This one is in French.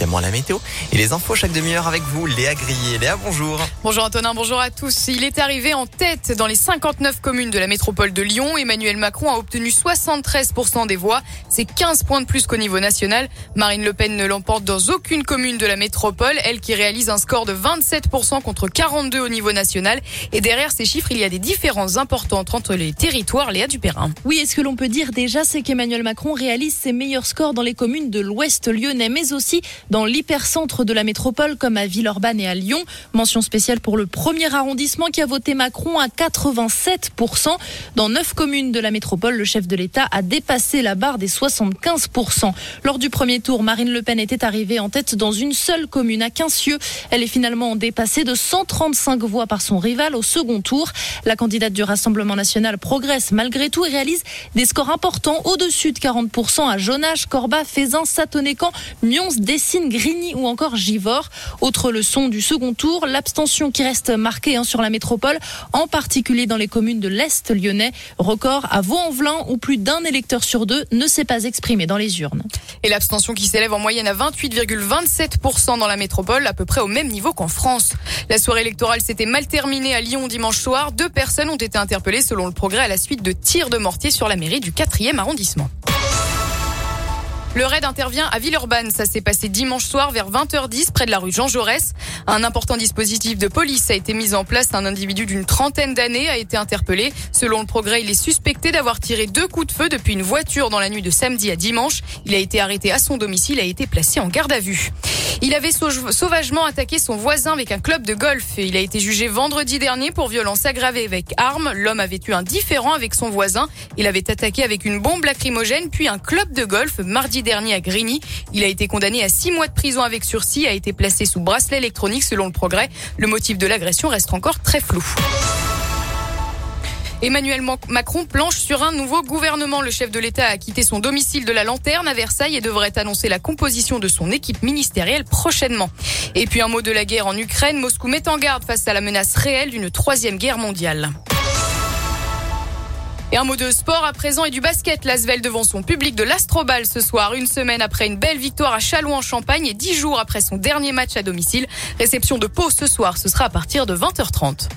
évidemment la météo et les infos chaque demi-heure avec vous, Léa Grillet. Léa, bonjour. Bonjour Antonin, bonjour à tous. Il est arrivé en tête dans les 59 communes de la métropole de Lyon. Emmanuel Macron a obtenu 73% des voix. C'est 15 points de plus qu'au niveau national. Marine Le Pen ne l'emporte dans aucune commune de la métropole, elle qui réalise un score de 27% contre 42 au niveau national. Et derrière ces chiffres, il y a des différences importantes entre les territoires. Léa Dupérin. Oui, et ce que l'on peut dire déjà, c'est qu'Emmanuel Macron réalise ses meilleurs scores dans les communes de l'Ouest lyonnais, mais aussi dans l'hypercentre de la métropole, comme à Villeurbanne et à Lyon. Mention spéciale pour le premier arrondissement qui a voté Macron à 87%. Dans neuf communes de la métropole, le chef de l'État a dépassé la barre des 75%. Lors du premier tour, Marine Le Pen était arrivée en tête dans une seule commune, à Quincieux. Elle est finalement dépassée de 135 voix par son rival au second tour. La candidate du Rassemblement national progresse malgré tout et réalise des scores importants au-dessus de 40% à Jonache, Corba, Fézin, Satonécan, Nyons, Dessine, Grigny ou encore Givors. Autre leçon du second tour, l'abstention qui reste marquée hein, sur la métropole, en particulier dans les communes de l'Est lyonnais. Record à Vaux-en-Velin où plus d'un électeur sur deux ne s'est pas exprimé dans les urnes. Et l'abstention qui s'élève en moyenne à 28,27% dans la métropole, à peu près au même niveau qu'en France. La soirée électorale s'était mal terminée à Lyon dimanche soir. Deux personnes ont été interpellées selon le progrès à la suite de tirs de mortier sur la mairie du 4e arrondissement. Le raid intervient à Villeurbanne. Ça s'est passé dimanche soir vers 20h10 près de la rue Jean Jaurès. Un important dispositif de police a été mis en place. Un individu d'une trentaine d'années a été interpellé. Selon le progrès, il est suspecté d'avoir tiré deux coups de feu depuis une voiture dans la nuit de samedi à dimanche. Il a été arrêté à son domicile et a été placé en garde à vue. Il avait sauvagement attaqué son voisin avec un club de golf. Il a été jugé vendredi dernier pour violence aggravée avec arme. L'homme avait eu un différend avec son voisin. Il avait attaqué avec une bombe lacrymogène puis un club de golf mardi dernier à Grigny. Il a été condamné à six mois de prison avec sursis, a été placé sous bracelet électronique selon le progrès. Le motif de l'agression reste encore très flou. Emmanuel Macron planche sur un nouveau gouvernement. Le chef de l'État a quitté son domicile de la Lanterne à Versailles et devrait annoncer la composition de son équipe ministérielle prochainement. Et puis un mot de la guerre en Ukraine. Moscou met en garde face à la menace réelle d'une troisième guerre mondiale. Et un mot de sport à présent et du basket. L'Asvel devant son public de l'Astrobal ce soir, une semaine après une belle victoire à Châlons en Champagne et dix jours après son dernier match à domicile. Réception de Pau ce soir, ce sera à partir de 20h30.